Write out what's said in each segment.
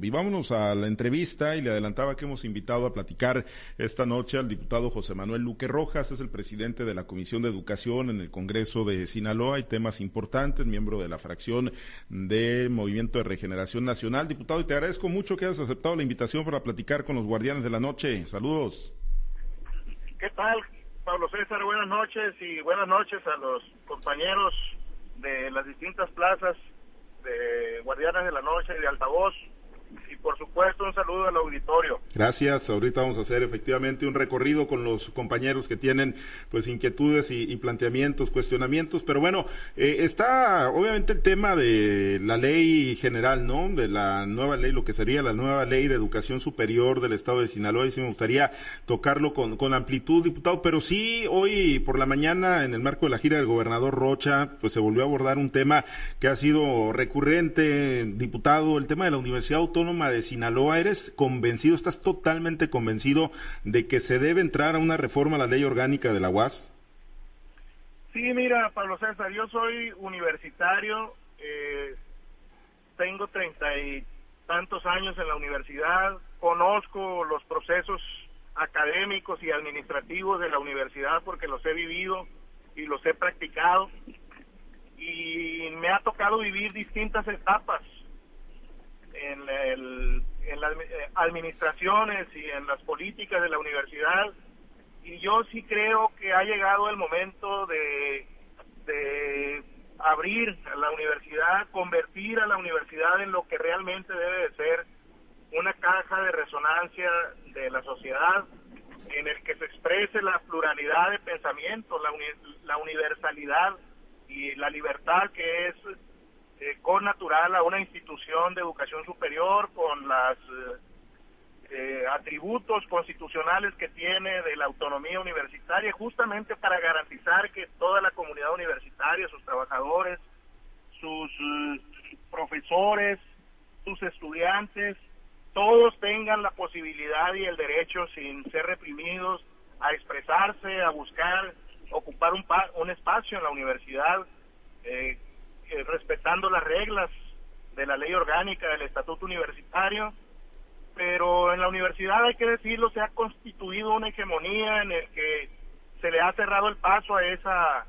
Y vámonos a la entrevista y le adelantaba que hemos invitado a platicar esta noche al diputado José Manuel Luque Rojas, es el presidente de la Comisión de Educación en el Congreso de Sinaloa, hay temas importantes, miembro de la fracción de Movimiento de Regeneración Nacional. Diputado, y te agradezco mucho que hayas aceptado la invitación para platicar con los guardianes de la noche. Saludos. ¿Qué tal, Pablo César? Buenas noches y buenas noches a los compañeros de las distintas plazas de Guardianes de la Noche y de Altavoz por supuesto un saludo al auditorio. Gracias, ahorita vamos a hacer efectivamente un recorrido con los compañeros que tienen pues inquietudes y, planteamientos, cuestionamientos, pero bueno, eh, está obviamente el tema de la ley general, ¿no? De la nueva ley, lo que sería la nueva ley de educación superior del estado de Sinaloa, y sí me gustaría tocarlo con, con amplitud, diputado, pero sí hoy por la mañana en el marco de la gira del gobernador Rocha, pues se volvió a abordar un tema que ha sido recurrente, diputado, el tema de la Universidad Autónoma de Sinaloa, ¿eres convencido, estás totalmente convencido de que se debe entrar a una reforma a la ley orgánica de la UAS? Sí, mira, Pablo César, yo soy universitario, eh, tengo treinta y tantos años en la universidad, conozco los procesos académicos y administrativos de la universidad porque los he vivido y los he practicado y me ha tocado vivir distintas etapas en, el, en las eh, administraciones y en las políticas de la universidad. Y yo sí creo que ha llegado el momento de, de abrir la universidad, convertir a la universidad en lo que realmente debe de ser una caja de resonancia de la sociedad en el que se exprese la pluralidad de pensamiento, la, la universalidad y la libertad que es eh, con natural a una institución de educación superior con los eh, eh, atributos constitucionales que tiene de la autonomía universitaria, justamente para garantizar que toda la comunidad universitaria, sus trabajadores, sus profesores, sus estudiantes, todos tengan la posibilidad y el derecho, sin ser reprimidos, a expresarse, a buscar ocupar un, un espacio en la universidad eh, eh, respetando las reglas de la ley orgánica del estatuto universitario, pero en la universidad hay que decirlo, se ha constituido una hegemonía en el que se le ha cerrado el paso a esa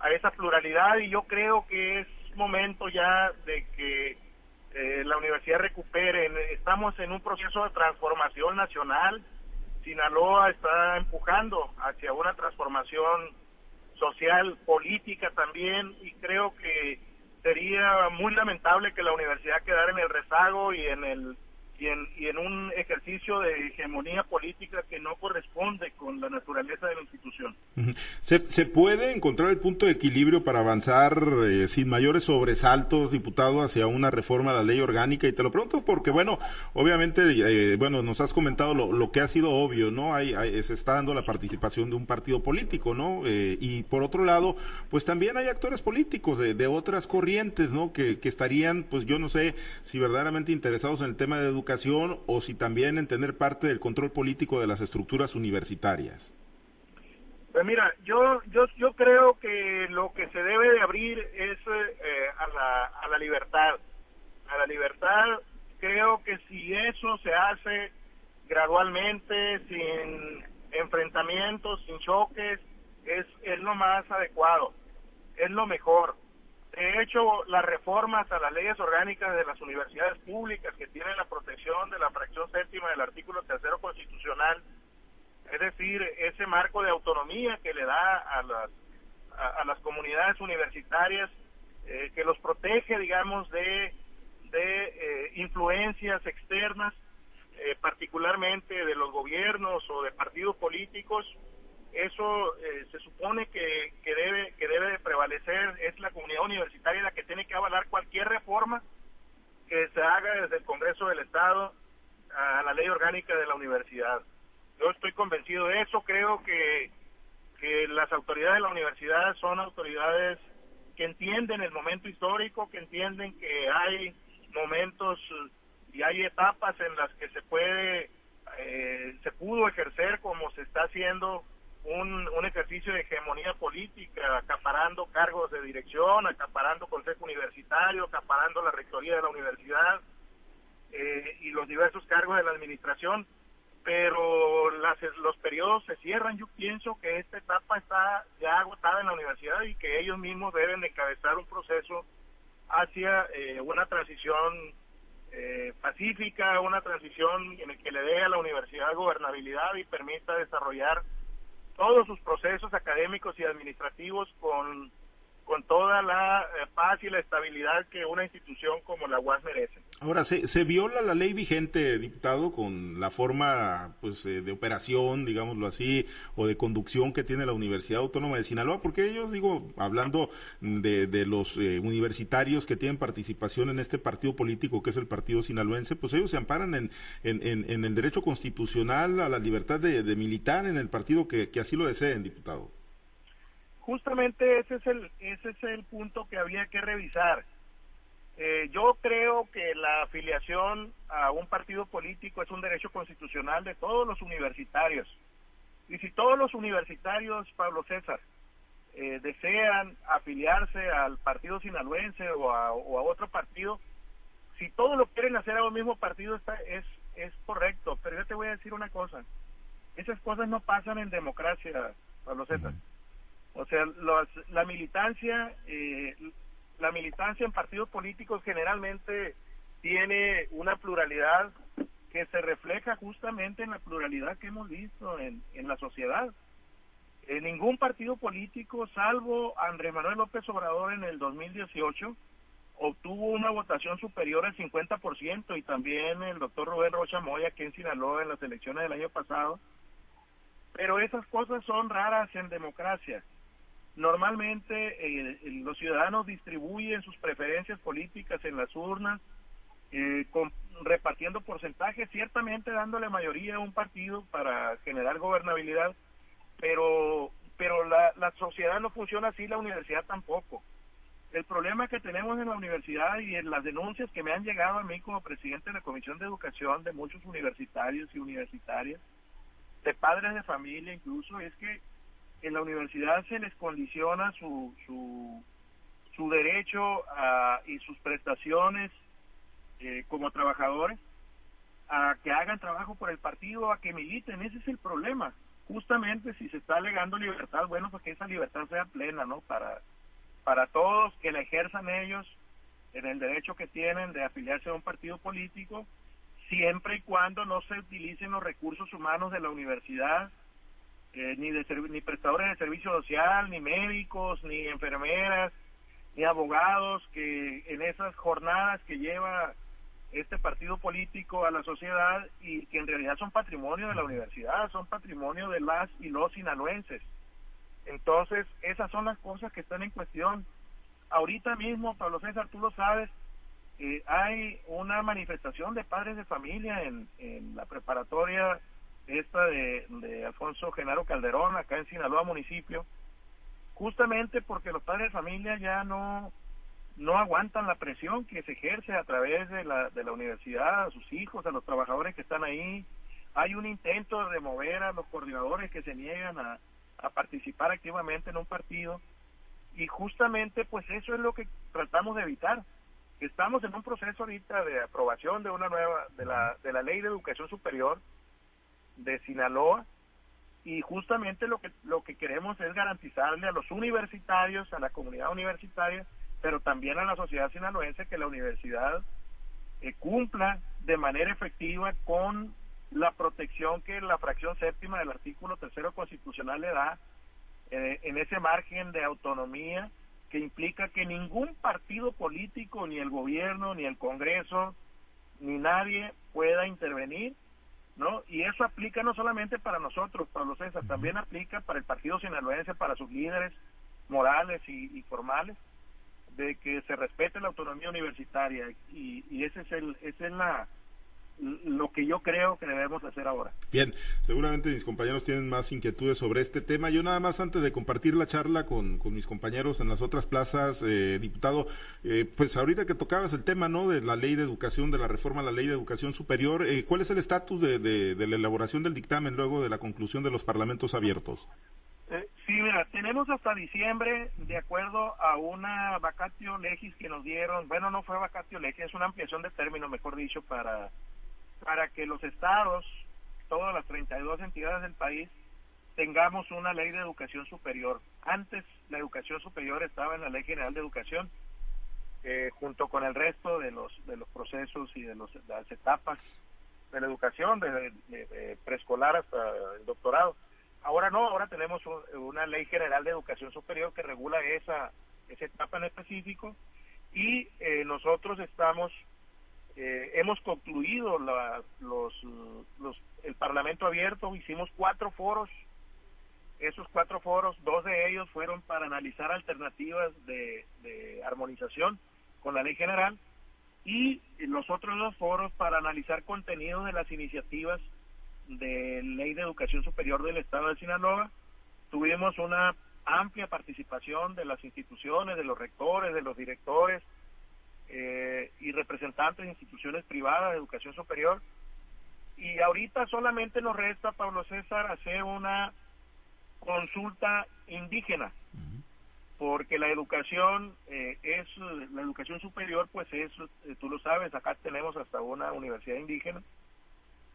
a esa pluralidad y yo creo que es momento ya de que eh, la universidad recupere. Estamos en un proceso de transformación nacional. Sinaloa está empujando hacia una transformación social, política también, y creo que sería muy lamentable que la universidad quedara en el rezago y en el y en, un ejercicio de hegemonía política que no corresponde con la naturaleza de la institución. ¿Se, puede encontrar el punto de equilibrio para avanzar eh, sin mayores sobresaltos, diputado, hacia una reforma de la ley orgánica? Y te lo pregunto porque, bueno, obviamente, eh, bueno, nos has comentado lo, que ha sido obvio, ¿no? Hay, se está dando la participación de un partido político, ¿no? Eh, y por otro lado, pues también hay actores políticos de, otras corrientes, ¿no? Que, que estarían, pues yo no sé si verdaderamente interesados en el tema de educación o si también en tener parte del control político de las estructuras universitarias? Pues mira, yo, yo, yo creo que lo que se debe de abrir es eh, a, la, a la libertad. A la libertad, creo que si eso se hace gradualmente, sin enfrentamientos, sin choques, es, es lo más adecuado, es lo mejor. De hecho, las reformas a las leyes orgánicas de las universidades públicas que tienen la protección de la fracción séptima del artículo tercero constitucional, es decir, ese marco de autonomía que le da a las, a, las comunidades universitarias, eh, que los protege, digamos, de, de eh, influencias externas, eh, particularmente de los gobiernos o de partidos políticos, eso eh, se supone que, que, debe que debe de prevalecer es la comunidad universitaria la que tiene que avalar cualquier reforma que se haga desde el Congreso del Estado a la ley orgánica de la universidad. Yo estoy convencido de eso, creo que, que las autoridades de la universidad son autoridades que entienden el momento histórico, que entienden que hay momentos y hay etapas en las que se puede, eh, se pudo ejercer como se está haciendo un, un ejercicio de hegemonía política, acaparando cargos de dirección, acaparando consejo universitario, acaparando la rectoría de la universidad. eh, y los diversos cargos de la administración, pero las, los periodos se cierran. Yo pienso que esta etapa está ya agotada en la universidad y que ellos mismos deben encabezar un proceso hacia eh, una transición eh, pacífica, una transición en el que le dé a la universidad gobernabilidad y permita desarrollar todos sus procesos académicos y administrativos con con toda la eh, paz y la estabilidad que una institución como la UAS merece. Ahora, ¿se, se viola la ley vigente, diputado, con la forma pues eh, de operación, digámoslo así, o de conducción que tiene la Universidad Autónoma de Sinaloa? Porque ellos, digo, hablando de, de los eh, universitarios que tienen participación en este partido político que es el Partido Sinaloense, pues ellos se amparan en, en, en, el derecho constitucional a la libertad de, de militar en el partido que, que así lo deseen, diputado justamente ese es el ese es el punto que había que revisar. Eh, yo creo que la afiliación a un partido político es un derecho constitucional de todos los universitarios. Y si todos los universitarios, Pablo César, eh, desean afiliarse al partido sinaloense o a, o a, otro partido, si todos lo quieren hacer a un mismo partido está, es, es correcto. Pero yo te voy a decir una cosa, esas cosas no pasan en democracia, Pablo César. O sea, la militancia, eh, la militancia en partidos políticos generalmente tiene una pluralidad que se refleja justamente en la pluralidad que hemos visto en, en la sociedad. En ningún partido político, salvo Andrés Manuel López Obrador en el 2018, obtuvo una votación superior al 50% y también el doctor Rubén Rocha Moya aquí en Sinaloa en las elecciones del año pasado. Pero esas cosas son raras en democracia. Normalmente eh, los ciudadanos distribuyen sus preferencias políticas en las urnas, eh, repartiendo porcentajes, ciertamente dándole mayoría a un partido para generar gobernabilidad, pero, pero la, la sociedad no funciona así, la universidad tampoco. El problema que tenemos en la universidad y en las denuncias que me han llegado a mí como presidente de la Comisión de Educación de muchos universitarios y universitarias, de padres de familia incluso, es que en la universidad se les condiciona su, su, su derecho y sus prestaciones eh, como trabajadores a que hagan trabajo por el partido, a que militen. Ese es el problema. Justamente si se está alegando libertad, bueno, pues que esa libertad sea plena, ¿no? Para, para todos, que la ejerzan ellos en el derecho que tienen de afiliarse a un partido político, siempre y cuando no se utilicen los recursos humanos de la universidad ni, de ni prestadores de servicio social, ni médicos, ni enfermeras, ni abogados, que en esas jornadas que lleva este partido político a la sociedad y que en realidad son patrimonio de la universidad, son patrimonio de las y los sinaloenses. Entonces, esas son las cosas que están en cuestión. Ahorita mismo, Pablo César, tú lo sabes, eh, hay una manifestación de padres de familia en, en la preparatoria esta de, de Alfonso Genaro Calderón, acá en Sinaloa municipio, justamente porque los padres de familia ya no no aguantan la presión que se ejerce a través de la, de la universidad, a sus hijos, a los trabajadores que están ahí. Hay un intento de remover a los coordinadores que se niegan a, a participar activamente en un partido y justamente pues eso es lo que tratamos de evitar. Estamos en un proceso ahorita de aprobación de una nueva, de la, de la ley de educación superior, de Sinaloa y justamente lo que lo que queremos es garantizarle a los universitarios, a la comunidad universitaria, pero también a la sociedad sinaloense que la universidad eh, cumpla de manera efectiva con la protección que la fracción séptima del artículo tercero constitucional le da eh, en ese margen de autonomía que implica que ningún partido político, ni el gobierno, ni el Congreso, ni nadie pueda intervenir ¿no? Y eso aplica no solamente para nosotros, Pablo César, también aplica para el Partido Sinaloense, para sus líderes morales y, formales, de que se respete la autonomía universitaria y, y ese es el, esa es la, lo que yo creo que debemos hacer ahora. Bien, seguramente mis compañeros tienen más inquietudes sobre este tema. Yo nada más antes de compartir la charla con, con mis compañeros en las otras plazas, eh, diputado, eh, pues ahorita que tocabas el tema, ¿no? De la ley de educación, de la reforma a la ley de educación superior, eh, ¿cuál es el estatus de, de, de, la elaboración del dictamen luego de la conclusión de los parlamentos abiertos? Eh, sí, mira, tenemos hasta diciembre, de acuerdo a una vacatio legis que nos dieron, bueno, no fue vacatio legis, es una ampliación de término, mejor dicho, para, para que los estados, todas las 32 entidades del país, tengamos una ley de educación superior. Antes la educación superior estaba en la Ley General de Educación, eh, junto con el resto de los de los procesos y de, los, las etapas de la educación, de preescolar hasta el doctorado. Ahora no, ahora tenemos una ley general de educación superior que regula esa, esa etapa en específico y eh, nosotros estamos, eh, hemos concluido los, los, el Parlamento abierto, hicimos cuatro foros, esos cuatro foros, dos de ellos fueron para analizar alternativas de, de armonización con la ley general y los otros dos foros para analizar contenidos de las iniciativas de Ley de Educación Superior del Estado de Sinaloa. Tuvimos una amplia participación de las instituciones, de los rectores, de los directores eh, y representantes de instituciones privadas de educación superior. Y ahorita solamente nos resta, Pablo César, hacer una consulta indígena, porque la educación eh, es, la educación superior, pues es, eh, tú lo sabes, acá tenemos hasta una universidad indígena,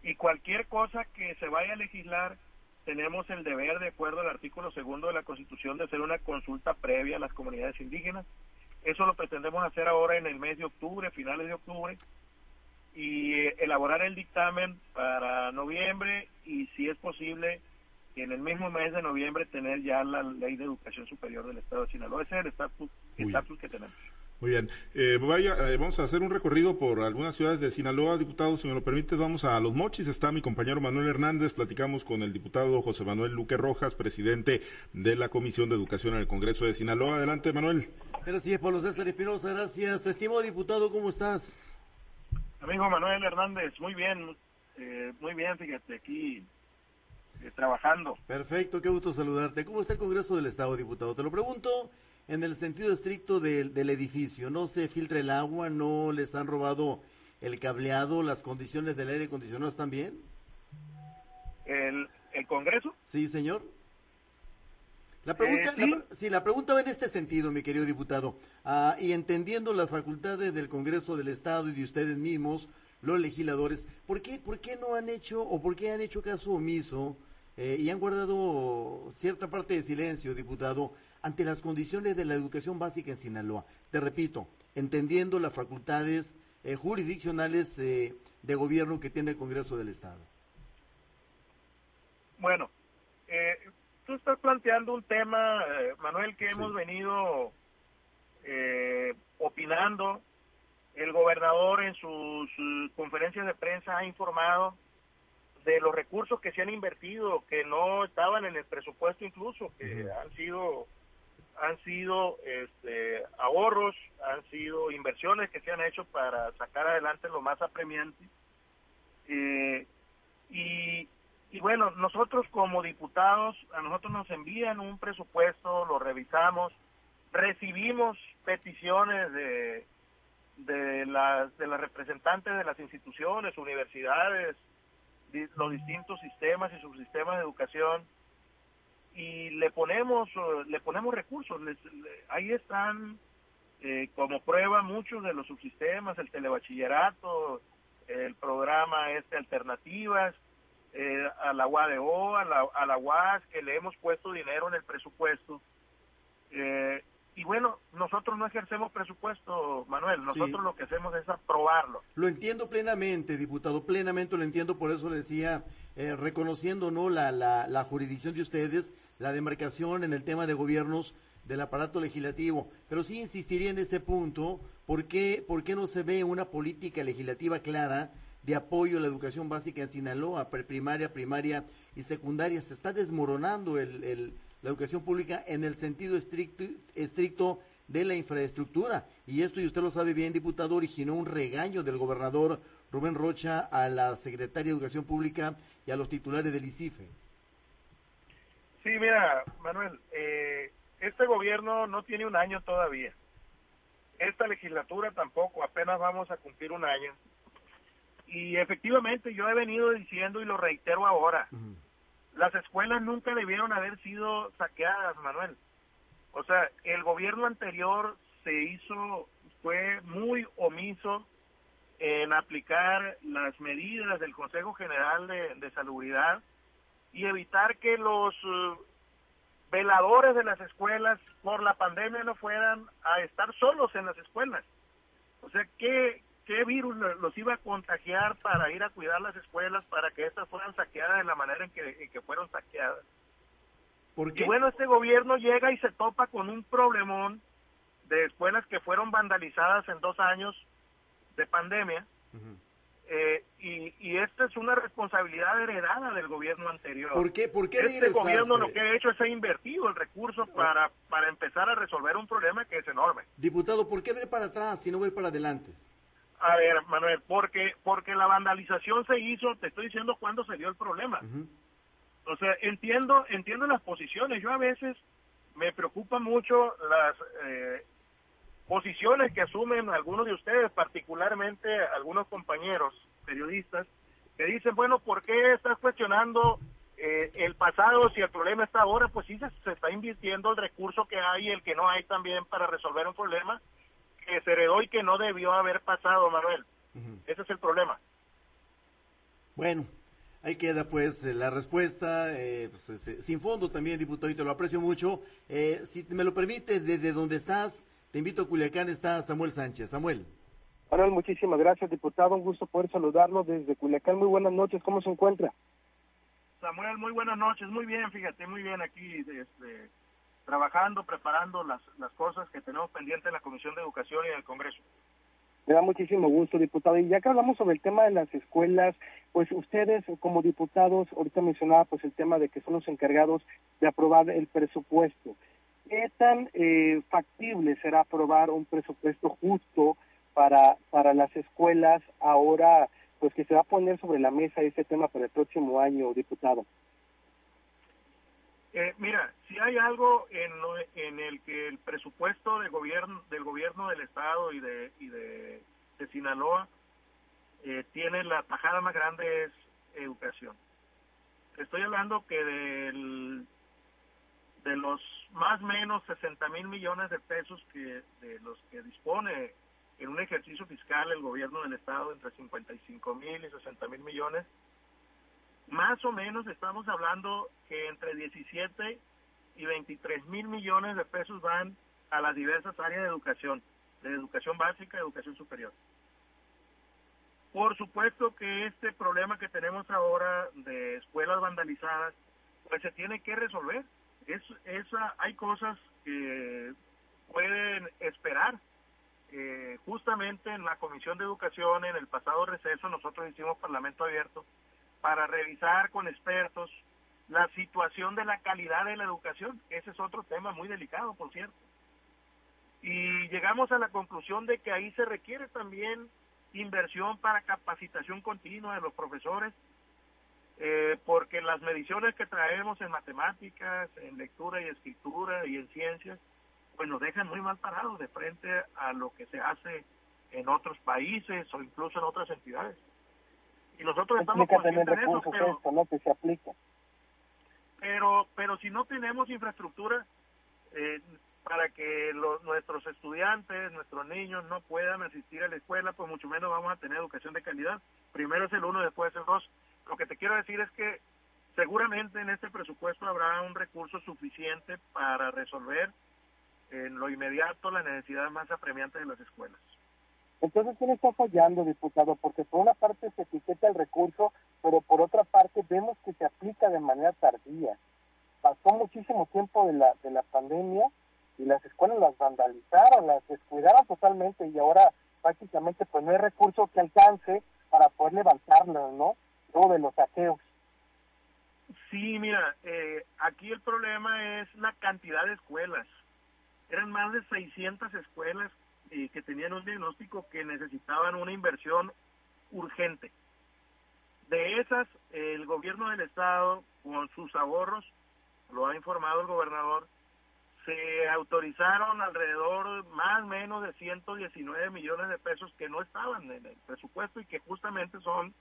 y cualquier cosa que se vaya a legislar, tenemos el deber, de acuerdo al artículo segundo de la Constitución, de hacer una consulta previa a las comunidades indígenas. Eso lo pretendemos hacer ahora en el mes de octubre, finales de octubre, y eh, elaborar el dictamen para noviembre y, si es posible, en el mismo mes de noviembre tener ya la ley de educación superior del Estado de Sinaloa. Ese es el estatus que tenemos. Muy bien. Eh, vaya, eh, vamos a hacer un recorrido por algunas ciudades de Sinaloa, diputado. Si me lo permite, vamos a Los Mochis. Está mi compañero Manuel Hernández. Platicamos con el diputado José Manuel Luque Rojas, presidente de la Comisión de Educación en el Congreso de Sinaloa. Adelante, Manuel. Gracias, Pablo César Espinosa. Gracias. Estimado diputado, ¿cómo estás? Amigo Manuel Hernández, muy bien. Eh, muy bien, fíjate, aquí trabajando. Perfecto, qué gusto saludarte. ¿Cómo está el Congreso del Estado, diputado? Te lo pregunto en el sentido estricto del, del edificio. No se filtra el agua, no les han robado el cableado, las condiciones del aire acondicionado están bien. ¿El, el Congreso? Sí, señor. La pregunta, eh, ¿sí? La, pregunta va en este sentido, mi querido diputado. Ah, y entendiendo las facultades del Congreso del Estado y de ustedes mismos, los legisladores, ¿por qué, por qué no han hecho o por qué han hecho caso omiso eh, y han guardado cierta parte de silencio, diputado, ante las condiciones de la educación básica en Sinaloa. Te repito, entendiendo las facultades eh, jurisdiccionales eh, de gobierno que tiene el Congreso del Estado. Bueno, tú estás planteando un tema, Manuel, que hemos venido opinando. El gobernador en sus conferencias de prensa ha informado de los recursos que se han invertido, que no estaban en el presupuesto incluso, que han sido han sido este, ahorros, han sido inversiones que se han hecho para sacar adelante lo más apremiante. Eh, y, y bueno, nosotros como diputados, a nosotros nos envían un presupuesto, lo revisamos, recibimos peticiones de, de, las, de las representantes de las instituciones, universidades, los distintos sistemas y subsistemas de educación y le ponemos eh, le ponemos recursos ahí están eh, como prueba muchos de los subsistemas el telebachillerato el programa este alternativas eh, a la UADO a la, a la UAS que le hemos puesto dinero en el presupuesto eh, y bueno, nosotros no ejercemos presupuesto, Manuel, nosotros lo que hacemos es aprobarlo. Lo entiendo plenamente, diputado, plenamente lo entiendo, por eso le decía, eh, reconociendo no la, la, la jurisdicción de ustedes, la demarcación en el tema de gobiernos del aparato legislativo, pero sí insistiría en ese punto, ¿por qué, por qué no se ve una política legislativa clara de apoyo a la educación básica en Sinaloa, primaria, primaria y secundaria? Se está desmoronando el, el la educación pública en el sentido estricto, estricto de la infraestructura. Y esto, y usted lo sabe bien, diputado, originó un regaño del gobernador Rubén Rocha a la secretaria de Educación Pública y a los titulares del ICIFE. Sí, mira, Manuel, eh, este gobierno no tiene un año todavía. Esta legislatura tampoco, apenas vamos a cumplir un año. Y efectivamente yo he venido diciendo y lo reitero ahora, las escuelas nunca debieron haber sido saqueadas, Manuel. O sea, el gobierno anterior se hizo, fue muy omiso en aplicar las medidas del Consejo General de, de Salubridad y evitar que los eh, veladores de las escuelas por la pandemia no fueran a estar solos en las escuelas. O sea, ¿qué, qué virus los iba a contagiar para ir a cuidar las escuelas, para que estas fueran saqueadas de la manera en que, que fueron saqueadas? Y bueno, este gobierno llega y se topa con un problemón de escuelas que fueron vandalizadas en dos años de pandemia. Eh, y, y, esta es una responsabilidad heredada del gobierno anterior. ¿Por qué? ¿Por qué este gobierno lo que ha hecho es ha invertido el recurso para, para empezar a resolver un problema que es enorme. Diputado, ¿por qué ver para atrás si no ver para adelante? A ver, Manuel, porque porque la vandalización se hizo, te estoy diciendo cuándo se dio el problema. O sea, entiendo entiendo las posiciones. Yo a veces me preocupa mucho las eh, posiciones que asumen algunos de ustedes, particularmente algunos compañeros periodistas, que dicen, bueno, ¿por qué estás cuestionando eh, el pasado si el problema está ahora? Pues sí, se, está invirtiendo el recurso que hay y el que no hay también para resolver un problema que se heredó y que no debió haber pasado, Manuel. Ese es el problema. Bueno, ahí queda pues la respuesta, eh, pues, sin fondo también, diputado, y te lo aprecio mucho. Eh, si me lo permite, desde donde estás, te invito a Culiacán, está Samuel Sánchez. Samuel. Manuel, muchísimas gracias, diputado. Un gusto poder saludarlo desde Culiacán. Muy buenas noches. ¿Cómo se encuentra? Samuel, muy buenas noches. Muy bien, fíjate, muy bien aquí, este, trabajando, preparando las, las cosas que tenemos pendientes en la Comisión de Educación y en el Congreso. Me da muchísimo gusto, diputado. Y ya que hablamos sobre el tema de las escuelas, pues ustedes como diputados, ahorita mencionaba pues el tema de que son los encargados de aprobar el presupuesto. ¿Qué tan eh, factible será aprobar un presupuesto justo para, para las escuelas ahora, pues que se va a poner sobre la mesa ese tema para el próximo año, diputado? Eh, mira, si hay algo en, en el que el presupuesto de gobierno, del gobierno del estado y de, y de, Sinaloa eh, tiene la tajada más grande es educación. Estoy hablando que del de los más o menos 60 mil millones de pesos que de los que dispone en un ejercicio fiscal el gobierno del estado entre 55 mil y 60 mil millones, más o menos estamos hablando que entre 17 y 23 mil millones de pesos van a las diversas áreas de educación, de educación básica y educación superior. Por supuesto que este problema que tenemos ahora de escuelas vandalizadas, pues se tiene que resolver es, esa, hay cosas que pueden esperar. Eh, justamente en la Comisión de Educación, en el pasado receso, nosotros hicimos Parlamento Abierto para revisar con expertos la situación de la calidad de la educación. Ese es otro tema muy delicado, por cierto. Y llegamos a la conclusión de que ahí se requiere también inversión para capacitación continua de los profesores eh, porque las mediciones que traemos en matemáticas, en lectura y escritura y en ciencias, pues nos dejan muy mal parados de frente a lo que se hace en otros países o incluso en otras entidades. Y nosotros estamos de eso, pero, ¿no? que se aplica. pero, pero si no tenemos infraestructura eh, para que los, nuestros estudiantes, nuestros niños no puedan asistir a la escuela, pues mucho menos vamos a tener educación de calidad. Primero es el uno, después es el dos. Lo que te quiero decir es que seguramente en este presupuesto habrá un recurso suficiente para resolver en lo inmediato la necesidad más apremiante de las escuelas. Entonces, ¿quién está fallando, diputado? Porque por una parte se etiqueta el recurso, pero por otra parte vemos que se aplica de manera tardía. Pasó muchísimo tiempo de la, de la pandemia y las escuelas las vandalizaron, las descuidaron totalmente y ahora prácticamente pues no hay recurso que alcance para poder levantarlas, ¿no? de los saqueos. Sí, mira, eh, aquí el problema es la cantidad de escuelas. Eran más de 600 escuelas eh, que tenían un diagnóstico que necesitaban una inversión urgente. De esas, el gobierno del estado, con sus ahorros, lo ha informado el gobernador, se autorizaron alrededor más o menos de 119 millones de pesos que no estaban en el presupuesto y que justamente son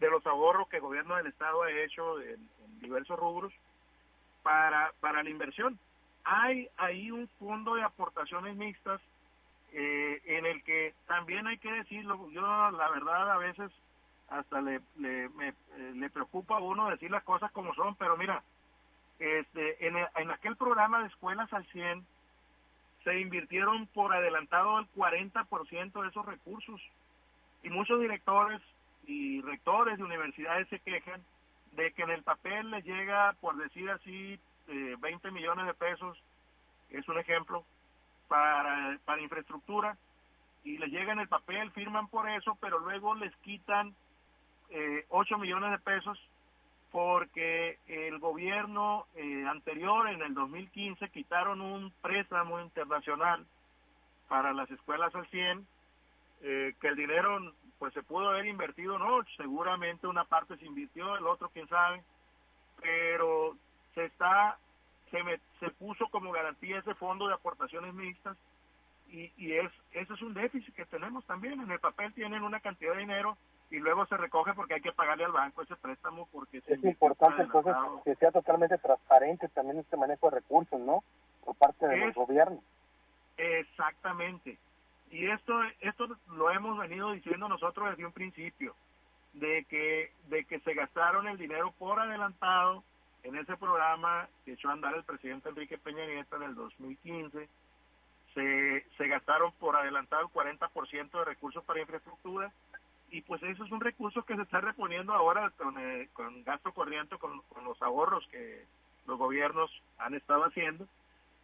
de los ahorros que el gobierno del Estado ha hecho en, diversos rubros para, para la inversión. Hay ahí un fondo de aportaciones mixtas eh, en el que también hay que decirlo, yo la verdad a veces hasta le, le, me, eh, le preocupa a uno decir las cosas como son, pero mira, este, en, en aquel programa de escuelas al 100 se invirtieron por adelantado el 40% de esos recursos. Y muchos directores y rectores de universidades se quejan de que en el papel les llega, por decir así, eh, 20 millones de pesos, es un ejemplo, para, para infraestructura, y les llega en el papel, firman por eso, pero luego les quitan eh, 8 millones de pesos porque el gobierno eh, anterior, en el 2015, quitaron un préstamo internacional para las escuelas al 100, eh, que el dinero pues se pudo haber invertido, no, seguramente una parte se invirtió, el otro quién sabe, pero se está, se, se puso como garantía ese fondo de aportaciones mixtas y, y es, eso es un déficit que tenemos también, en el papel tienen una cantidad de dinero y luego se recoge porque hay que pagarle al banco ese préstamo porque es importante entonces que sea totalmente transparente también este manejo de recursos no por parte del gobierno exactamente. Y esto esto lo hemos venido diciendo nosotros desde un principio de que de que se gastaron el dinero por adelantado en ese programa que echó a andar el presidente Enrique Peña Nieto en el 2015 se, se gastaron por adelantado el 40% de recursos para infraestructura y pues eso es un recurso que se está reponiendo ahora con, eh, con gasto corriente, con, los ahorros que los gobiernos han estado haciendo,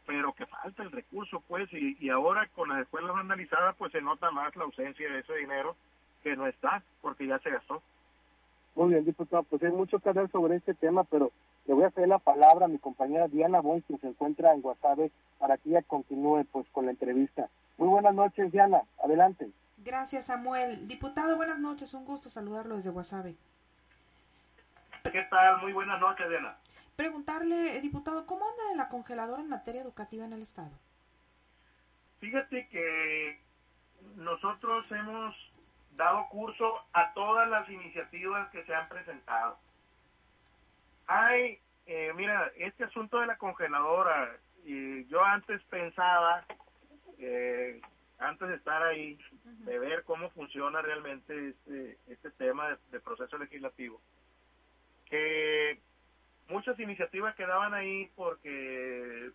pero que falta el recurso, pues, y, y ahora con las escuelas analizadas, pues se nota más la ausencia de ese dinero que no está, porque ya se gastó. Muy bien, diputado, pues hay mucho que hablar sobre este tema, pero le voy a hacer la palabra a mi compañera Diana Bon, quien se encuentra en Guasave, para que ella continúe pues con la entrevista. Muy buenas noches, Diana, adelante. Gracias, Samuel. Diputado, buenas noches. Un gusto saludarlo desde Guasave. ¿Qué tal? Muy buenas noches, Diana. Preguntarle, diputado, ¿cómo anda en la congeladora en materia educativa en el Estado? Fíjate que nosotros hemos dado curso a todas las iniciativas que se han presentado. Hay, eh, mira, este asunto de la congeladora, y yo antes pensaba eh, antes de estar ahí, de ver cómo funciona realmente este, este tema de, proceso legislativo, que muchas iniciativas quedaban ahí porque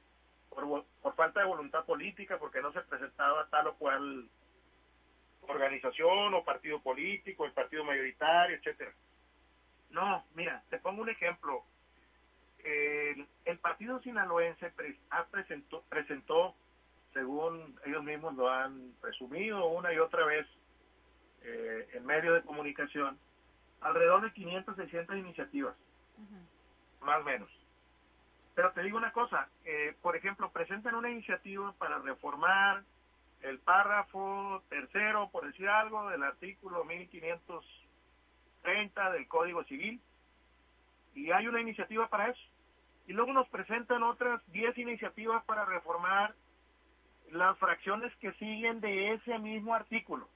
por, por, falta de voluntad política, porque no se presentaba tal o cual organización o partido político, el partido mayoritario, etcétera. No, mira, te pongo un ejemplo. El, el partido sinaloense presentó, presentó según ellos mismos lo han presumido una y otra vez eh, en medios de comunicación, alrededor de 500, 600 iniciativas, más o menos. Pero te digo una cosa, eh, por ejemplo, presentan una iniciativa para reformar el párrafo tercero, por decir algo, del artículo 1530 del Código Civil, y hay una iniciativa para eso. Y luego nos presentan otras 10 iniciativas para reformar las fracciones que siguen de ese mismo artículo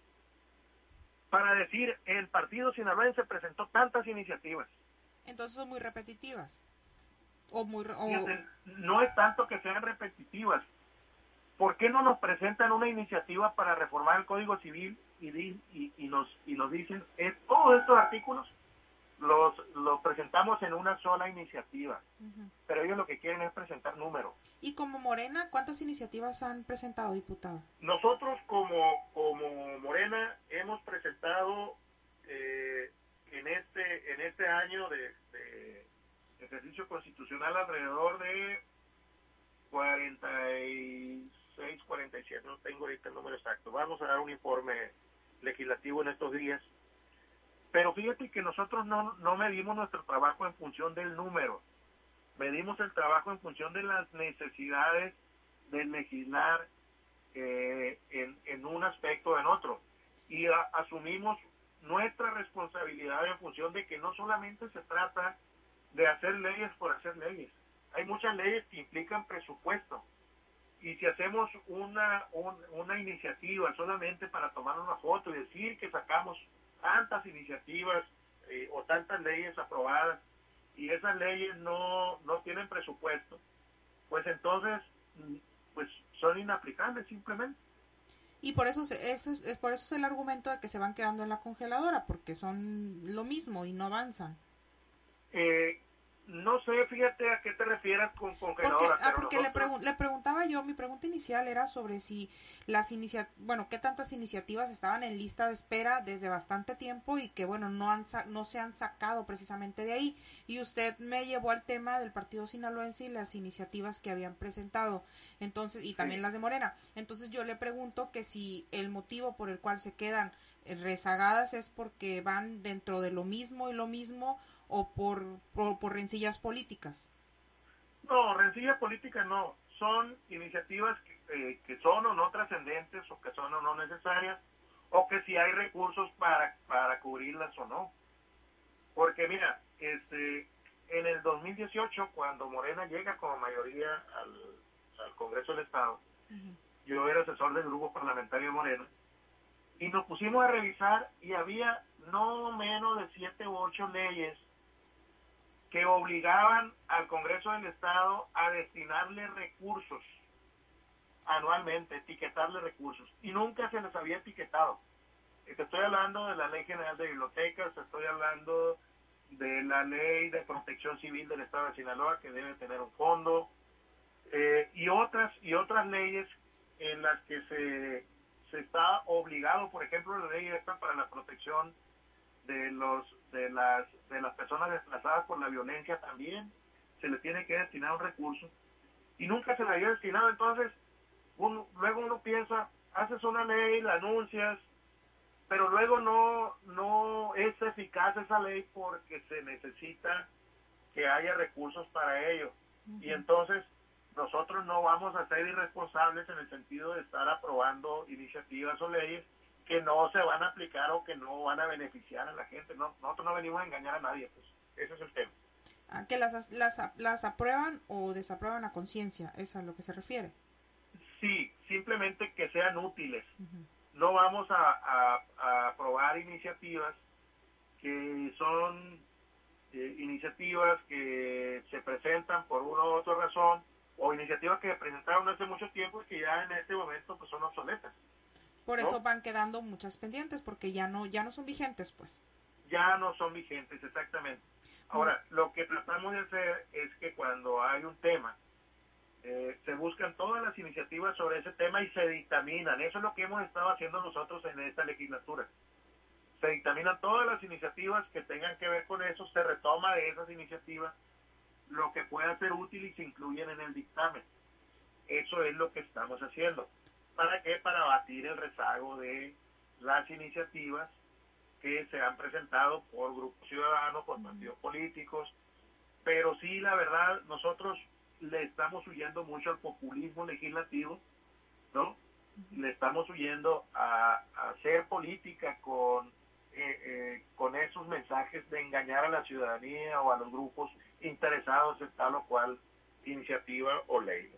para decir el partido sinaloense presentó tantas iniciativas. Entonces son muy repetitivas. O muy, no es tanto que sean repetitivas. ¿Por qué no nos presentan una iniciativa para reformar el Código Civil y, y, y nos, y nos dicen es, todos estos artículos los, los presentamos en una sola iniciativa, pero ellos lo que quieren es presentar números. ¿Y como Morena, cuántas iniciativas han presentado, diputado? Nosotros como, como Morena hemos presentado eh, en este en este año de, ejercicio constitucional alrededor de 46, 47, no tengo ahorita el número exacto. Vamos a dar un informe legislativo en estos días pero fíjate que nosotros no, no medimos nuestro trabajo en función del número, medimos el trabajo en función de las necesidades de legislar eh, en, en, un aspecto o en otro. Y asumimos nuestra responsabilidad en función de que no solamente se trata de hacer leyes por hacer leyes. Hay muchas leyes que implican presupuesto. Y si hacemos una, una iniciativa solamente para tomar una foto y decir que sacamos tantas iniciativas eh, o tantas leyes aprobadas y esas leyes no, no tienen presupuesto, pues entonces mm, pues son inaplicables simplemente. Y por eso, es, es, por eso es el argumento de que se van quedando en la congeladora, porque son lo mismo y no avanzan. Eh, no sé, fíjate a qué te refieres con congeladora. Porque, ah, porque le, le, preguntaba yo, mi pregunta inicial era sobre si las iniciativas, bueno, qué tantas iniciativas estaban en lista de espera desde bastante tiempo y que, bueno, no, han no se han sacado precisamente de ahí. Y usted me llevó al tema del partido sinaloense y las iniciativas que habían presentado, entonces, y también las de Morena. Entonces yo le pregunto que si el motivo por el cual se quedan rezagadas es porque van dentro de lo mismo y lo mismo o por, por, rencillas políticas? No, rencillas políticas no. Son iniciativas que, eh, que son o no trascendentes o que son o no necesarias o que si hay recursos para, para cubrirlas o no. Porque mira, este, en el 2018, cuando Morena llega como mayoría al, al Congreso del Estado, yo era asesor del grupo parlamentario de Morena, y nos pusimos a revisar y había no menos de siete u ocho leyes que obligaban al Congreso del Estado a destinarle recursos anualmente, etiquetarle recursos, y nunca se les había etiquetado. Estoy hablando de la Ley General de Bibliotecas, te estoy hablando de la Ley de Protección Civil del Estado de Sinaloa, que debe tener un fondo, eh, y otras y otras leyes en las que se, se está obligado, por ejemplo, la ley esta para la protección de los de las de las personas desplazadas por la violencia también se le tiene que destinar un recurso y nunca se le había destinado. Entonces luego uno piensa haces una ley la anuncias pero luego no no es eficaz esa ley porque se necesita que haya recursos para ello. Y entonces nosotros no vamos a ser irresponsables en el sentido de estar aprobando iniciativas o leyes que no se van a aplicar o que no van a beneficiar a la gente. No, nosotros no venimos a engañar a nadie, pues ese es el tema. ¿A que las, las, las aprueban o desaprueban a conciencia? ¿Es a lo que se refiere? Sí, simplemente que sean útiles. No vamos a, a, aprobar iniciativas que son eh, iniciativas que se presentan por una u otra razón o iniciativas que se presentaron hace mucho tiempo y que ya en este momento pues son obsoletas. Por eso van quedando muchas pendientes, porque ya no, ya no son vigentes, pues. Ya no son vigentes, exactamente. Ahora, lo que tratamos de hacer es que cuando hay un tema, eh, se buscan todas las iniciativas sobre ese tema y se dictaminan. Eso es lo que hemos estado haciendo nosotros en esta legislatura. Se dictaminan todas las iniciativas que tengan que ver con eso, se retoma de esas iniciativas lo que pueda ser útil y se incluyen en el dictamen. Eso es lo que estamos haciendo. ¿Para qué? Para batir el rezago de las iniciativas que se han presentado por grupos ciudadanos, por partidos políticos, pero sí, la verdad, nosotros le estamos huyendo mucho al populismo legislativo, ¿no? Le estamos huyendo a, hacer política con, eh, eh, con esos mensajes de engañar a la ciudadanía o a los grupos interesados en tal o cual iniciativa o ley.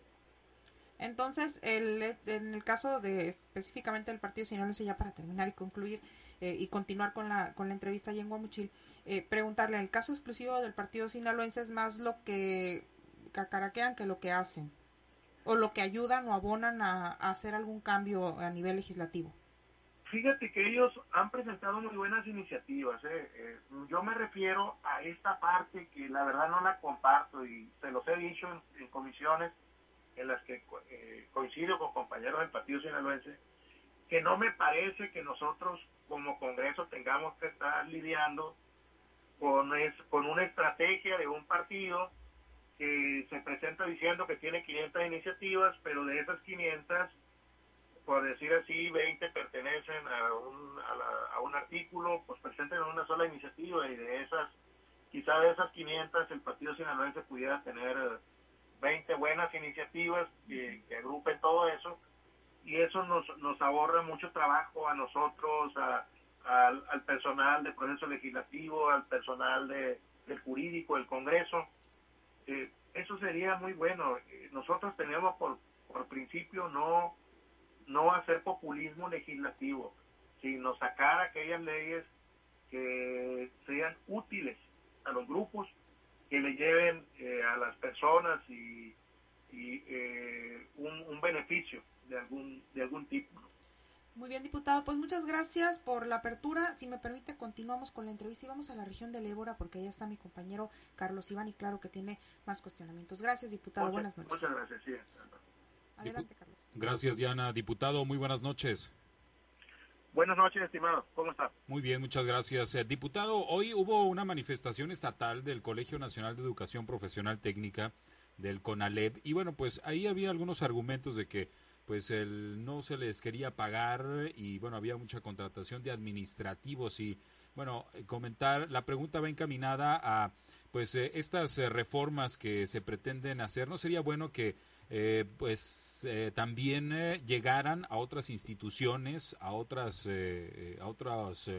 Entonces, el, en el caso de específicamente el partido sinaloense, ya para terminar y concluir eh, y continuar con la, con la entrevista allí en Guamuchil, eh, preguntarle, el caso exclusivo del partido sinaloense es más lo que cacaraquean que lo que hacen, o lo que ayudan o abonan a, hacer algún cambio a nivel legislativo. Fíjate que ellos han presentado muy buenas iniciativas. ¿eh? yo me refiero a esta parte que la verdad no la comparto y se los he dicho en comisiones en las que eh, coincido con compañeros del Partido Sinaloense, que no me parece que nosotros como Congreso tengamos que estar lidiando con, es, con una estrategia de un partido que se presenta diciendo que tiene 500 iniciativas, pero de esas 500, por decir así, 20 pertenecen a un, a, un artículo, pues presenten una sola iniciativa y de esas, quizá de esas 500 el Partido Sinaloense pudiera tener 20 buenas iniciativas que, agrupen todo eso y eso nos, nos ahorra mucho trabajo a nosotros, al, personal del proceso legislativo, al personal de, del jurídico, del Congreso. Eh, eso sería muy bueno. Eh, nosotros tenemos por, por principio no, no hacer populismo legislativo, sino sacar aquellas leyes que sean útiles a los grupos, que le lleven eh, a las personas y, eh, un, beneficio de algún, de algún tipo. Muy bien, diputado. Pues muchas gracias por la apertura. Si me permite, continuamos con la entrevista y vamos a la región del Ébora porque ahí está mi compañero Carlos Iván y claro que tiene más cuestionamientos. Gracias, diputado. buenas noches. Muchas gracias. Sí, Adelante, Carlos. Gracias, Diana. Diputado, muy buenas noches. Buenas noches, estimado. ¿Cómo está? Muy bien, muchas gracias. Eh, diputado, hoy hubo una manifestación estatal del Colegio Nacional de Educación Profesional Técnica del CONALEP y bueno, pues ahí había algunos argumentos de que pues el, no se les quería pagar y bueno, había mucha contratación de administrativos y bueno, eh, comentar, la pregunta va encaminada a pues eh, estas reformas que se pretenden hacer, ¿no sería bueno que eh, pues eh, también eh, llegaran a otras instituciones, a otras, a otros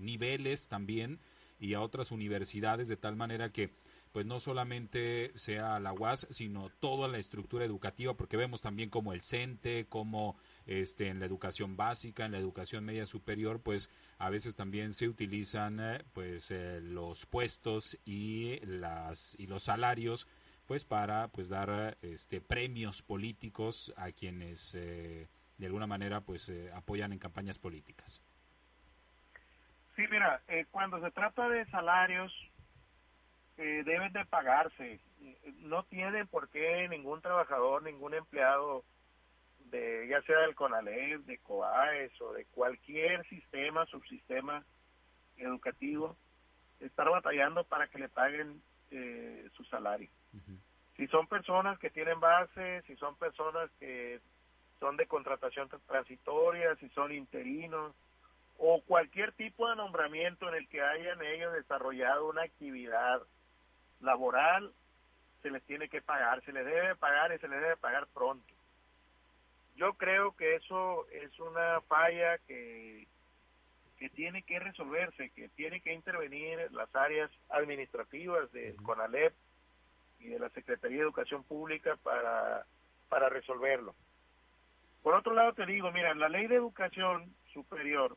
niveles también y a otras universidades de tal manera que pues no solamente sea la UAS, sino toda la estructura educativa, porque vemos también como el CENTE, como este, en la educación básica, en la educación media superior, pues a veces también se utilizan pues los puestos y las y los salarios pues para pues dar este premios políticos a quienes eh, de alguna manera pues eh, apoyan en campañas políticas. Sí, mira, eh, cuando se trata de salarios deben de pagarse. No tiene por qué ningún trabajador, ningún empleado de ya sea del CONALEP, de COAES o de cualquier sistema, subsistema educativo, estar batallando para que le paguen su salario. Si son personas que tienen base, si son personas que son de contratación transitoria, si son interinos, o cualquier tipo de nombramiento en el que hayan ellos desarrollado una actividad laboral, se les tiene que pagar, se les debe pagar y se les debe pagar pronto. Yo creo que eso es una falla que, que tiene que resolverse, que tiene que intervenir las áreas administrativas del CONALEP, y de la Secretaría de Educación Pública para, para resolverlo. Por otro lado te digo, mira, la ley de educación superior,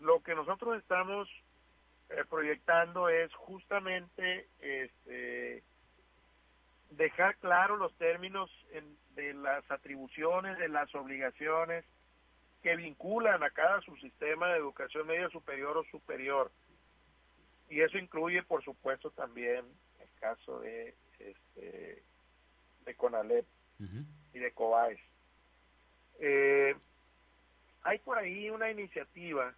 lo que nosotros estamos eh, proyectando es justamente este, dejar claro los términos de las atribuciones, de las obligaciones que vinculan a cada subsistema de educación media superior o superior. Y eso incluye, por supuesto, también el caso de este, de CONALEP y de COBAES. Eh, hay por ahí una iniciativa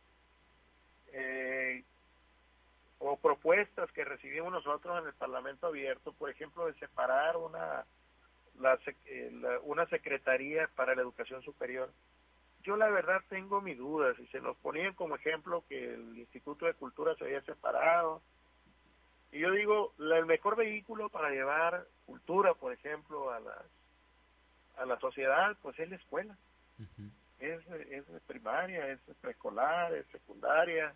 eh, o propuestas que recibimos nosotros en el Parlamento Abierto, por ejemplo, de separar una, eh, una secretaría para la educación superior. Yo la verdad tengo mis dudas y se nos ponían como ejemplo que el Instituto de Cultura se había separado, y yo digo, el mejor vehículo para llevar cultura, por ejemplo, a la, a la sociedad, pues es la escuela. es, es primaria, es preescolar, es secundaria,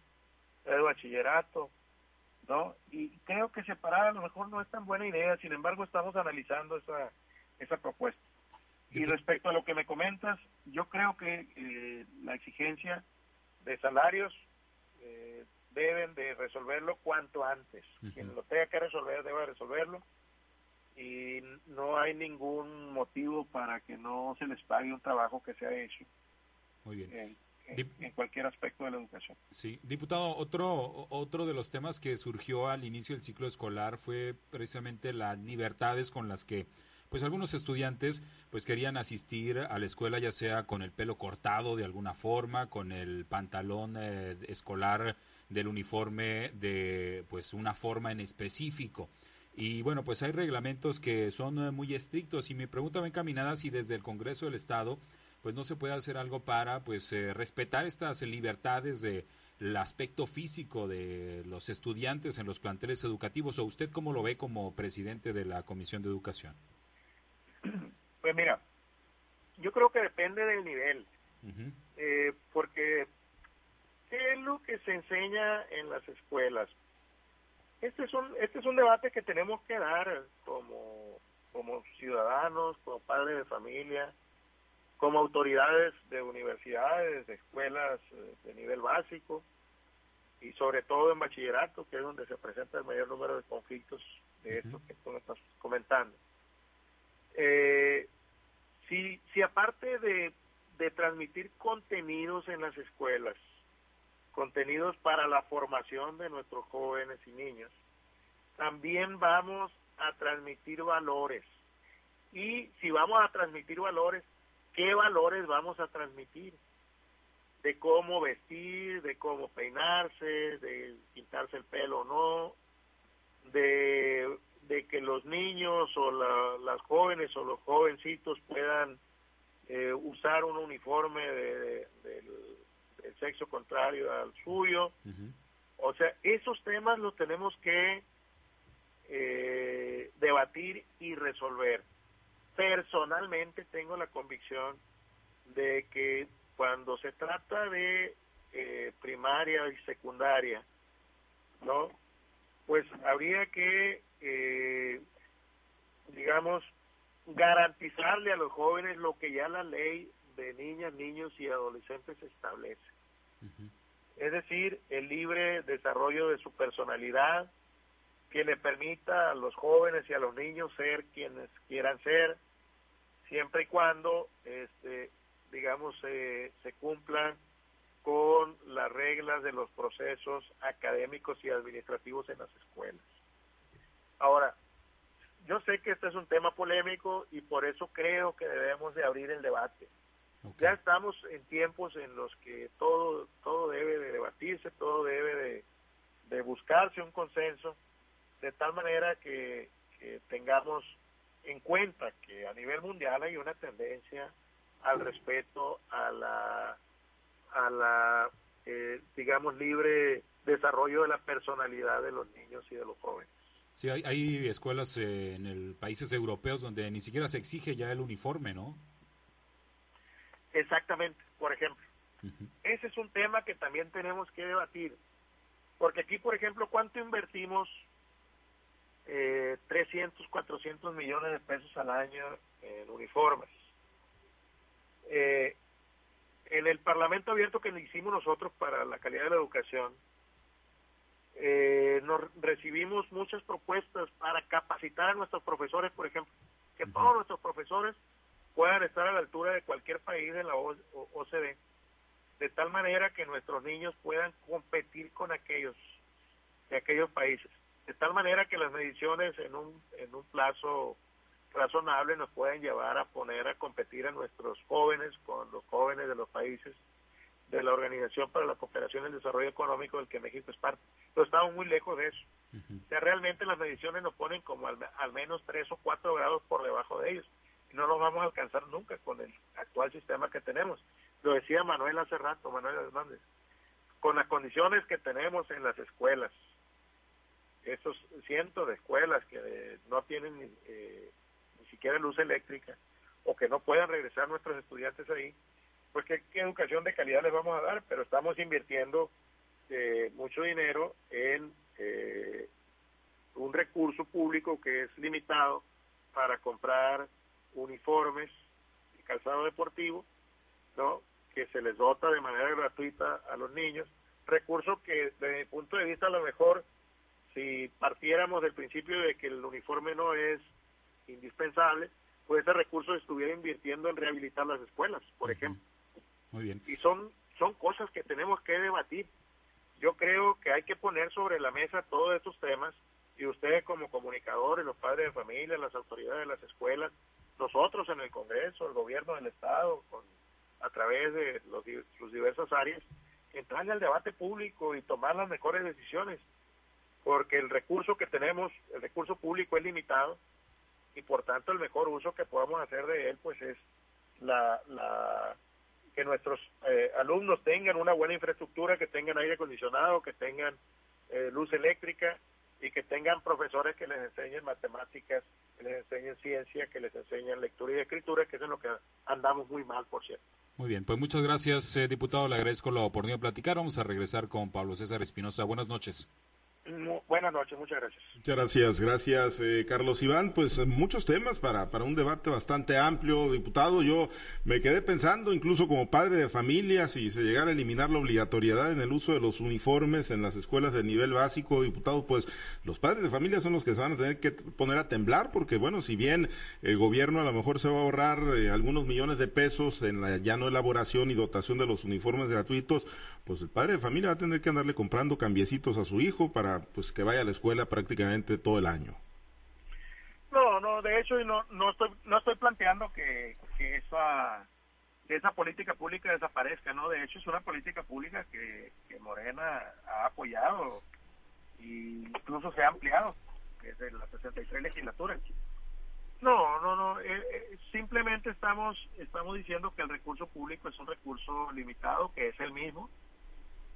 es bachillerato, ¿no? Y creo que separar a lo mejor no es tan buena idea, sin embargo estamos analizando esa, esa propuesta. Y respecto a lo que me comentas, yo creo que eh, la exigencia de salarios eh, deben de resolverlo cuanto antes. Quien lo tenga que resolver debe resolverlo y no hay ningún motivo para que no se les pague un trabajo que se ha hecho. Muy bien. En, cualquier aspecto de la educación. Sí, diputado, otro, otro de los temas que surgió al inicio del ciclo escolar fue precisamente las libertades con las que pues algunos estudiantes pues querían asistir a la escuela ya sea con el pelo cortado de alguna forma, con el pantalón eh, escolar del uniforme de pues una forma en específico. Y bueno, pues hay reglamentos que son eh, muy estrictos y mi pregunta va encaminada si desde el Congreso del Estado pues no se puede hacer algo para pues eh, respetar estas libertades de el aspecto físico de los estudiantes en los planteles educativos o usted cómo lo ve como presidente de la Comisión de Educación? Pues mira, yo creo que depende del nivel, eh, porque ¿qué es lo que se enseña en las escuelas? Este es un, este es un debate que tenemos que dar como, como ciudadanos, como padres de familia, como autoridades de universidades, de escuelas eh, de nivel básico. y sobre todo en bachillerato, que es donde se presenta el mayor número de conflictos de estos que tú me estás comentando. Eh, si, si aparte de, de transmitir contenidos en las escuelas, contenidos para la formación de nuestros jóvenes y niños, también vamos a transmitir valores. Y si vamos a transmitir valores, ¿qué valores vamos a transmitir? De cómo vestir, de cómo peinarse, de quitarse el pelo o no, de, que los niños o las jóvenes o los jovencitos puedan eh, usar un uniforme de, del, sexo contrario al suyo. O sea, esos temas los tenemos que eh, debatir y resolver. Personalmente tengo la convicción de que cuando se trata de eh, primaria y secundaria, ¿no? Pues habría que, eh, digamos, garantizarle a los jóvenes lo que ya la ley de niñas, niños y adolescentes establece. Es decir, el libre desarrollo de su personalidad, que le permita a los jóvenes y a los niños ser quienes quieran ser, siempre y cuando, este, digamos, se cumplan con las reglas de los procesos académicos y administrativos en las escuelas. Ahora, yo sé que este es un tema polémico y por eso creo que debemos de abrir el debate. Ya estamos en tiempos en los que todo todo debe de debatirse, todo debe de, de buscarse un consenso de tal manera que, tengamos en cuenta que a nivel mundial hay una tendencia al respeto a la a la eh, digamos libre desarrollo de la personalidad de los niños y de los jóvenes. Sí, hay, hay escuelas eh, en el países europeos donde ni siquiera se exige ya el uniforme, ¿no? Exactamente, por ejemplo. Ese es un tema que también tenemos que debatir, porque aquí, por ejemplo, ¿cuánto invertimos eh, 300, 400 millones de pesos al año en uniformes. Eh, en el Parlamento abierto que hicimos nosotros para la calidad de la educación, eh, nos recibimos muchas propuestas para capacitar a nuestros profesores, por ejemplo, que todos nuestros profesores puedan estar a la altura de cualquier país de la OCDE, de tal manera que nuestros niños puedan competir con aquellos de aquellos países de tal manera que las mediciones en un, en un plazo razonable nos pueden llevar a poner a competir a nuestros jóvenes con los jóvenes de los países de la Organización para la Cooperación y el Desarrollo Económico del que México es parte. Pero estamos muy lejos de eso. O sea, realmente las mediciones nos ponen como al, al, menos tres o cuatro grados por debajo de ellos. No los vamos a alcanzar nunca con el actual sistema que tenemos. Lo decía Manuel hace rato, Manuel Hernández. Con las condiciones que tenemos en las escuelas, esos cientos de escuelas que no tienen eh, ni siquiera luz eléctrica o que no puedan regresar nuestros estudiantes ahí, pues qué, educación de calidad les vamos a dar, pero estamos invirtiendo eh, mucho dinero en eh, un recurso público que es limitado para comprar uniformes y calzado deportivo, ¿no? que se les dota de manera gratuita a los niños, recurso que desde mi punto de vista a lo mejor si partiéramos del principio de que el uniforme no es indispensable, pues ese recurso estuviera invirtiendo en rehabilitar las escuelas, por ejemplo. Muy bien. Y son, son cosas que tenemos que debatir. Yo creo que hay que poner sobre la mesa todos estos temas y ustedes como comunicadores, los padres de familia, las autoridades de las escuelas, nosotros en el Congreso, el gobierno del Estado, con, a través de los, sus diversas áreas, entrarle al debate público y tomar las mejores decisiones porque el recurso que tenemos, el recurso público es limitado y por tanto el mejor uso que podamos hacer de él pues es la, la que nuestros eh, alumnos tengan una buena infraestructura, que tengan aire acondicionado, que tengan eh, luz eléctrica y que tengan profesores que les enseñen matemáticas, que les enseñen ciencia, que les enseñen lectura y escritura, que es en lo que andamos muy mal, por cierto. Muy bien, pues muchas gracias, eh, diputado. Le agradezco la oportunidad de platicar. Vamos a regresar con Pablo César Espinosa. Buenas noches. Buenas noches, muchas gracias. Muchas gracias, gracias eh, Carlos Iván. Pues eh, muchos temas para, para un debate bastante amplio, diputado. Yo me quedé pensando, incluso como padre de familia, si se llegara a eliminar la obligatoriedad en el uso de los uniformes en las escuelas de nivel básico, diputado, pues los padres de familia son los que se van a tener que poner a temblar, porque bueno, si bien el gobierno a lo mejor se va a ahorrar eh, algunos millones de pesos en la ya no elaboración y dotación de los uniformes gratuitos, pues el padre de familia va a tener que andarle comprando cambiecitos a su hijo para pues que vaya a la escuela prácticamente todo el año. No, no, de hecho no, no estoy no estoy planteando que, que esa que esa política pública desaparezca, no, de hecho es una política pública que, que Morena ha apoyado e incluso se ha ampliado desde las 63 legislaturas. No, no, no. Eh, eh, simplemente estamos estamos diciendo que el recurso público es un recurso limitado, que es el mismo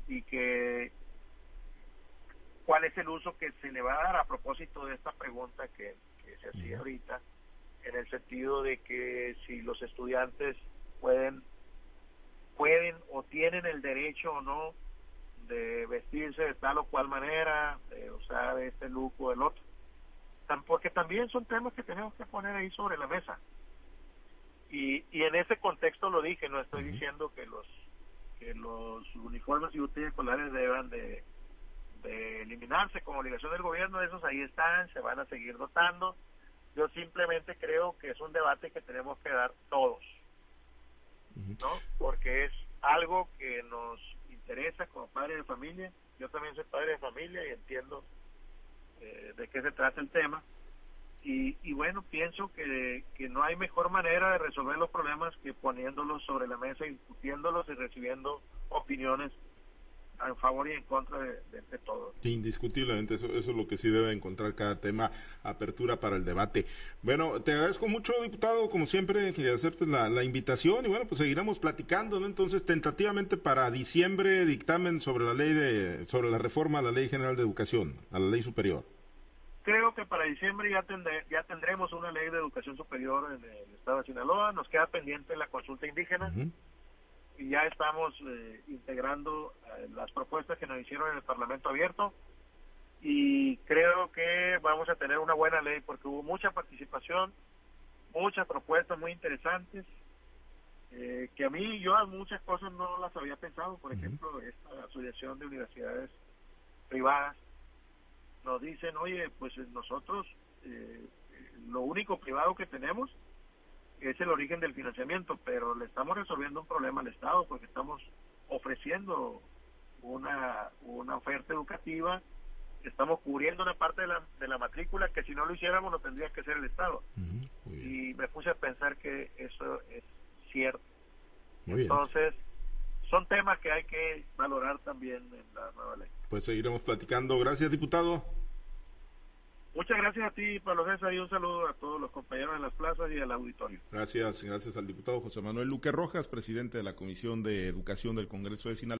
y que cuál es el uso que se le va a dar a propósito de esta pregunta que, se hacía ahorita, en el sentido de que si los estudiantes pueden, pueden o tienen el derecho o no de vestirse de tal o cual manera, de usar este look o el otro. Porque también son temas que tenemos que poner ahí sobre la mesa. Y, y en ese contexto lo dije, no estoy diciendo que los que los uniformes y útiles escolares deban de de eliminarse como obligación del gobierno, esos ahí están, se van a seguir dotando. Yo simplemente creo que es un debate que tenemos que dar todos, ¿no? Porque es algo que nos interesa como padres de familia. Yo también soy padre de familia y entiendo eh, de qué se trata el tema. Y, y bueno, pienso que, que no hay mejor manera de resolver los problemas que poniéndolos sobre la mesa, discutiéndolos y recibiendo opiniones en favor y en contra de, de, todo. Indiscutiblemente, eso, eso es lo que sí debe encontrar cada tema, apertura para el debate. Bueno, te agradezco mucho, diputado, como siempre, que aceptes la, la invitación y bueno, pues seguiremos platicando, ¿no? Entonces, tentativamente para diciembre, dictamen sobre la ley de, sobre la reforma a la Ley General de Educación, a la ley superior. Creo que para diciembre ya, tendré, ya tendremos una ley de educación superior en el estado de Sinaloa, nos queda pendiente la consulta indígena y ya estamos eh, integrando eh, las propuestas que nos hicieron en el Parlamento abierto. Y creo que vamos a tener una buena ley porque hubo mucha participación, muchas propuestas muy interesantes, eh, que a mí yo a muchas cosas no las había pensado, por ejemplo, esta asociación de universidades privadas nos dicen, oye, pues nosotros lo único privado que tenemos es el origen del financiamiento, pero le estamos resolviendo un problema al Estado porque estamos ofreciendo una, una oferta educativa, estamos cubriendo una parte de la, de la matrícula que si no lo hiciéramos lo tendría que hacer el Estado. y me puse a pensar que eso es cierto. Entonces, son temas que hay que valorar también en la nueva ley. Pues seguiremos platicando. Gracias, diputado. Muchas gracias a ti, Pablo César, y un saludo a todos los compañeros en las plazas y al auditorio. Gracias, gracias al diputado José Manuel Luque Rojas, presidente de la Comisión de Educación del Congreso de Sinaloa.